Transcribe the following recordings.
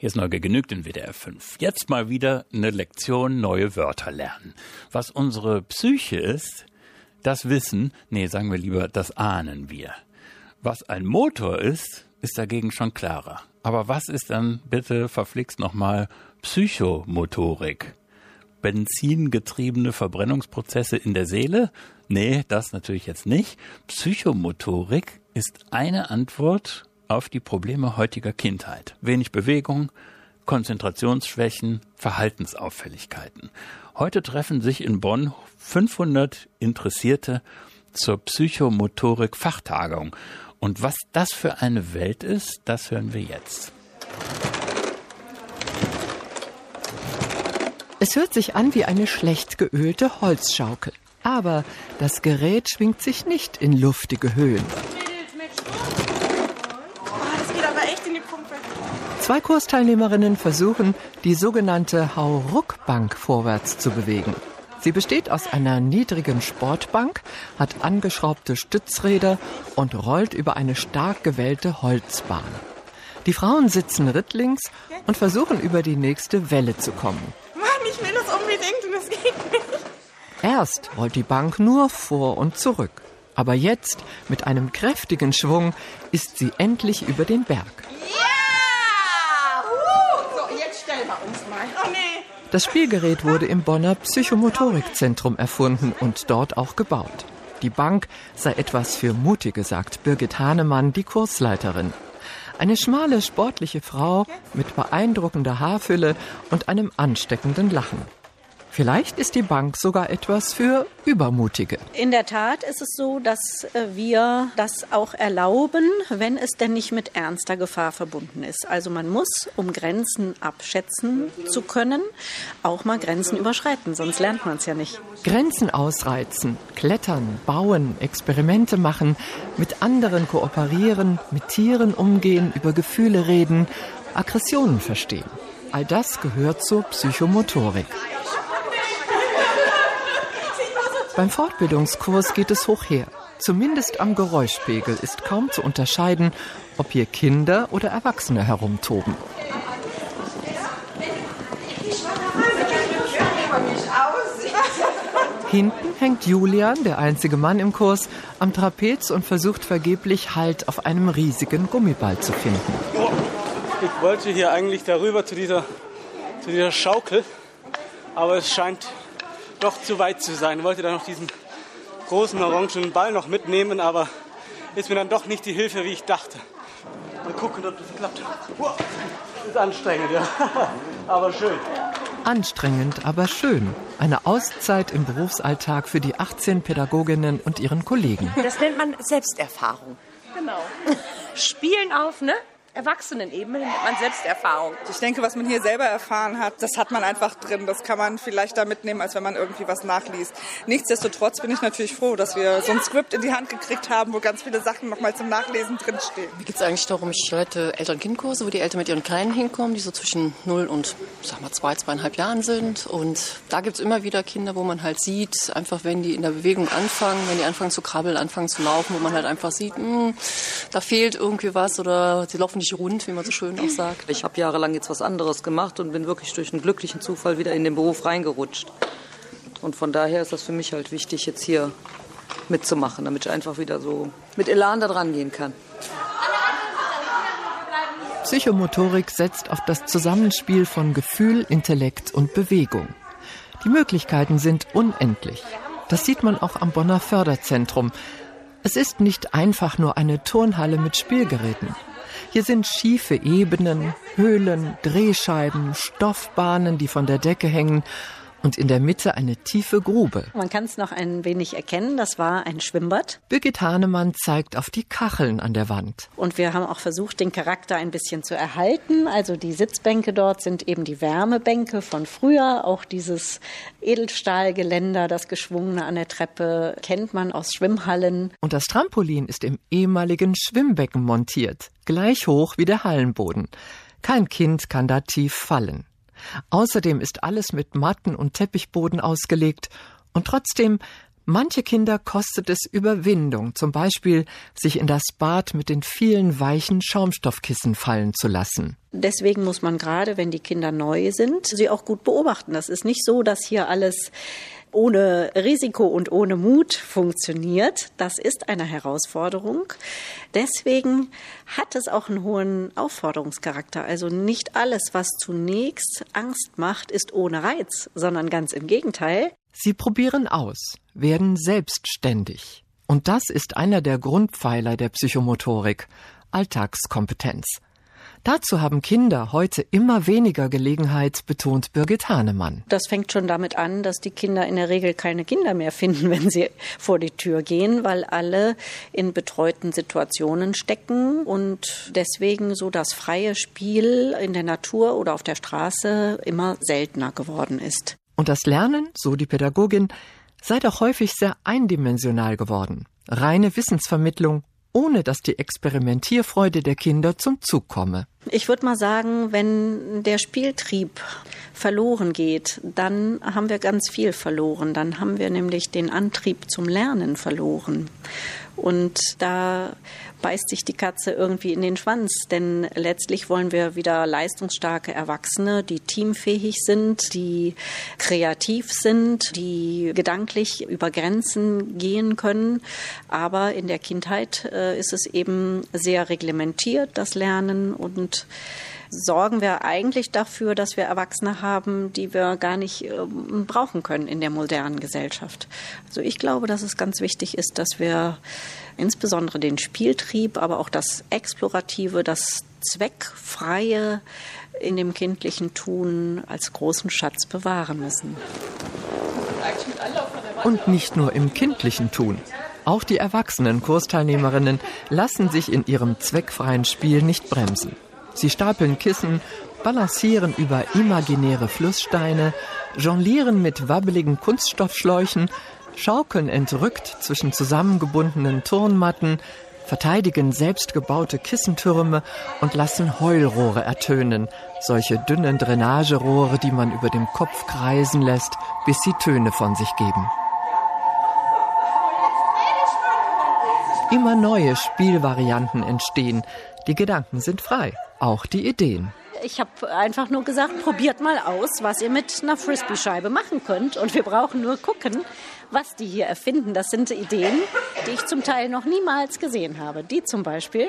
Hier ist Neuge genügt in WDR 5. Jetzt mal wieder eine Lektion neue Wörter lernen. Was unsere Psyche ist, das wissen, nee, sagen wir lieber, das ahnen wir. Was ein Motor ist, ist dagegen schon klarer. Aber was ist dann bitte verflixt nochmal Psychomotorik? Benzingetriebene Verbrennungsprozesse in der Seele? Nee, das natürlich jetzt nicht. Psychomotorik ist eine Antwort auf die Probleme heutiger Kindheit. Wenig Bewegung, Konzentrationsschwächen, Verhaltensauffälligkeiten. Heute treffen sich in Bonn 500 Interessierte zur Psychomotorik Fachtagung. Und was das für eine Welt ist, das hören wir jetzt. Es hört sich an wie eine schlecht geölte Holzschaukel. Aber das Gerät schwingt sich nicht in luftige Höhen. Zwei Kursteilnehmerinnen versuchen, die sogenannte Hauruck-Bank vorwärts zu bewegen. Sie besteht aus einer niedrigen Sportbank, hat angeschraubte Stützräder und rollt über eine stark gewellte Holzbahn. Die Frauen sitzen rittlings und versuchen über die nächste Welle zu kommen. Mann, ich will das unbedingt und es geht nicht. Erst rollt die Bank nur vor und zurück. Aber jetzt, mit einem kräftigen Schwung, ist sie endlich über den Berg. Das Spielgerät wurde im Bonner Psychomotorikzentrum erfunden und dort auch gebaut. Die Bank sei etwas für Mutige, sagt Birgit Hahnemann, die Kursleiterin. Eine schmale, sportliche Frau mit beeindruckender Haarfülle und einem ansteckenden Lachen. Vielleicht ist die Bank sogar etwas für Übermutige. In der Tat ist es so, dass äh, wir das auch erlauben, wenn es denn nicht mit ernster Gefahr verbunden ist. Also man muss, um Grenzen abschätzen zu können, auch mal Grenzen überschreiten, sonst lernt man es ja nicht. Grenzen ausreizen, klettern, bauen, Experimente machen, mit anderen kooperieren, mit Tieren umgehen, über Gefühle reden, Aggressionen verstehen. All das gehört zur Psychomotorik. Beim Fortbildungskurs geht es hoch her. Zumindest am Geräuschpegel ist kaum zu unterscheiden, ob hier Kinder oder Erwachsene herumtoben. Hinten hängt Julian, der einzige Mann im Kurs, am Trapez und versucht vergeblich Halt auf einem riesigen Gummiball zu finden. Ich wollte hier eigentlich darüber zu dieser, zu dieser Schaukel, aber es scheint doch zu weit zu sein. Ich wollte da noch diesen großen orangenen Ball noch mitnehmen, aber ist mir dann doch nicht die Hilfe, wie ich dachte. Mal gucken, ob das klappt. Wow. Ist anstrengend, ja. aber schön. Anstrengend, aber schön. Eine Auszeit im Berufsalltag für die 18 Pädagoginnen und ihren Kollegen. Das nennt man Selbsterfahrung. Genau. Spielen auf, ne? Erwachsenenebene nennt man Selbsterfahrung. Ich denke, was man hier selber erfahren hat, das hat man einfach drin. Das kann man vielleicht da mitnehmen, als wenn man irgendwie was nachliest. Nichtsdestotrotz bin ich natürlich froh, dass wir so ein Skript in die Hand gekriegt haben, wo ganz viele Sachen nochmal zum Nachlesen drinstehen. Mir geht es eigentlich darum, ich leite Eltern-Kind-Kurse, wo die Eltern mit ihren Kleinen hinkommen, die so zwischen 0 und sag mal, zwei, zweieinhalb Jahren sind. Und da gibt es immer wieder Kinder, wo man halt sieht, einfach wenn die in der Bewegung anfangen, wenn die anfangen zu krabbeln, anfangen zu laufen, wo man halt einfach sieht, mh, hm, da fehlt irgendwie was oder sie laufen nicht rund, wie man so schön auch sagt. Ich habe jahrelang jetzt was anderes gemacht und bin wirklich durch einen glücklichen Zufall wieder in den Beruf reingerutscht. Und von daher ist das für mich halt wichtig, jetzt hier mitzumachen, damit ich einfach wieder so mit Elan da dran gehen kann. Psychomotorik setzt auf das Zusammenspiel von Gefühl, Intellekt und Bewegung. Die Möglichkeiten sind unendlich. Das sieht man auch am Bonner Förderzentrum. Es ist nicht einfach nur eine Turnhalle mit Spielgeräten. Hier sind schiefe Ebenen, Höhlen, Drehscheiben, Stoffbahnen, die von der Decke hängen und in der Mitte eine tiefe Grube. Man kann es noch ein wenig erkennen, das war ein Schwimmbad. Birgit Hahnemann zeigt auf die Kacheln an der Wand. Und wir haben auch versucht, den Charakter ein bisschen zu erhalten. Also die Sitzbänke dort sind eben die Wärmebänke von früher. Auch dieses Edelstahlgeländer, das geschwungene an der Treppe, kennt man aus Schwimmhallen. Und das Trampolin ist im ehemaligen Schwimmbecken montiert, gleich hoch wie der Hallenboden. Kein Kind kann da tief fallen. Außerdem ist alles mit Matten und Teppichboden ausgelegt und trotzdem Manche Kinder kostet es Überwindung, zum Beispiel sich in das Bad mit den vielen weichen Schaumstoffkissen fallen zu lassen. Deswegen muss man gerade, wenn die Kinder neu sind, sie auch gut beobachten. Das ist nicht so, dass hier alles ohne Risiko und ohne Mut funktioniert. Das ist eine Herausforderung. Deswegen hat es auch einen hohen Aufforderungscharakter. Also nicht alles, was zunächst Angst macht, ist ohne Reiz, sondern ganz im Gegenteil. Sie probieren aus, werden selbstständig. Und das ist einer der Grundpfeiler der Psychomotorik, Alltagskompetenz. Dazu haben Kinder heute immer weniger Gelegenheit, betont Birgit Hahnemann. Das fängt schon damit an, dass die Kinder in der Regel keine Kinder mehr finden, wenn sie vor die Tür gehen, weil alle in betreuten Situationen stecken und deswegen so das freie Spiel in der Natur oder auf der Straße immer seltener geworden ist. Und das Lernen, so die Pädagogin, sei doch häufig sehr eindimensional geworden. Reine Wissensvermittlung ohne dass die Experimentierfreude der Kinder zum Zug komme. Ich würde mal sagen, wenn der Spieltrieb verloren geht, dann haben wir ganz viel verloren. Dann haben wir nämlich den Antrieb zum Lernen verloren. Und da beißt sich die Katze irgendwie in den Schwanz, denn letztlich wollen wir wieder leistungsstarke Erwachsene, die teamfähig sind, die kreativ sind, die gedanklich über Grenzen gehen können. Aber in der Kindheit äh, ist es eben sehr reglementiert, das Lernen und sorgen wir eigentlich dafür, dass wir Erwachsene haben, die wir gar nicht äh, brauchen können in der modernen Gesellschaft. Also ich glaube, dass es ganz wichtig ist, dass wir insbesondere den Spieltrieb, aber auch das Explorative, das Zweckfreie in dem kindlichen Tun als großen Schatz bewahren müssen. Und nicht nur im kindlichen Tun. Auch die erwachsenen Kursteilnehmerinnen lassen sich in ihrem zweckfreien Spiel nicht bremsen. Sie stapeln Kissen, balancieren über imaginäre Flusssteine, jonglieren mit wabbeligen Kunststoffschläuchen, schaukeln entrückt zwischen zusammengebundenen Turnmatten, verteidigen selbstgebaute Kissentürme und lassen Heulrohre ertönen, solche dünnen Drainagerohre, die man über dem Kopf kreisen lässt, bis sie Töne von sich geben. Immer neue Spielvarianten entstehen. Die Gedanken sind frei, auch die Ideen. Ich habe einfach nur gesagt, probiert mal aus, was ihr mit einer Frisbee-Scheibe machen könnt. Und wir brauchen nur gucken, was die hier erfinden. Das sind Ideen, die ich zum Teil noch niemals gesehen habe. Die zum Beispiel.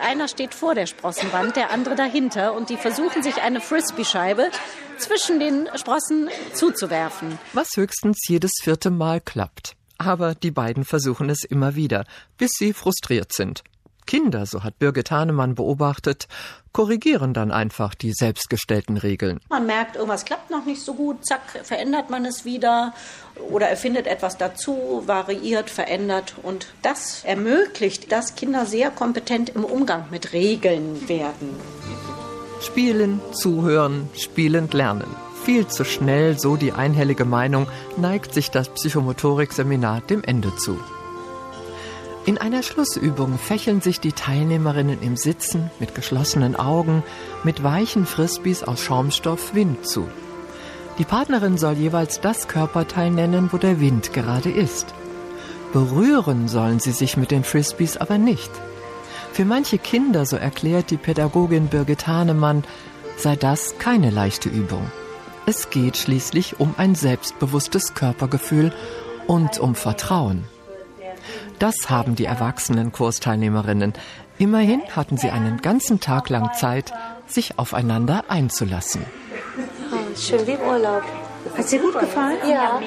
Einer steht vor der Sprossenwand, der andere dahinter und die versuchen sich eine Frisbee-Scheibe zwischen den Sprossen zuzuwerfen. Was höchstens jedes vierte Mal klappt. Aber die beiden versuchen es immer wieder, bis sie frustriert sind. Kinder, so hat Birgit Hahnemann beobachtet, korrigieren dann einfach die selbstgestellten Regeln. Man merkt, irgendwas klappt noch nicht so gut, zack, verändert man es wieder oder erfindet etwas dazu, variiert, verändert und das ermöglicht, dass Kinder sehr kompetent im Umgang mit Regeln werden. Spielen, zuhören, spielend lernen. Viel zu schnell, so die einhellige Meinung, neigt sich das Psychomotorik-Seminar dem Ende zu. In einer Schlussübung fächeln sich die Teilnehmerinnen im Sitzen mit geschlossenen Augen mit weichen Frisbees aus Schaumstoff Wind zu. Die Partnerin soll jeweils das Körperteil nennen, wo der Wind gerade ist. Berühren sollen sie sich mit den Frisbees aber nicht. Für manche Kinder, so erklärt die Pädagogin Birgit Hahnemann, sei das keine leichte Übung. Es geht schließlich um ein selbstbewusstes Körpergefühl und um Vertrauen. Das haben die erwachsenen Kursteilnehmerinnen. Immerhin hatten sie einen ganzen Tag lang Zeit, sich aufeinander einzulassen. Oh, schön wie im Urlaub. Hat dir gut gefallen? Ja.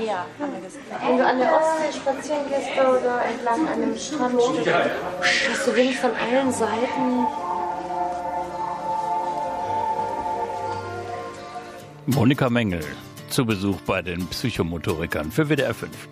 Wenn du an der Ostsee spazieren gehst oder entlang einem Strandstück, hast du Wind von allen Seiten. Monika Mengel zu Besuch bei den Psychomotorikern für WDR 5.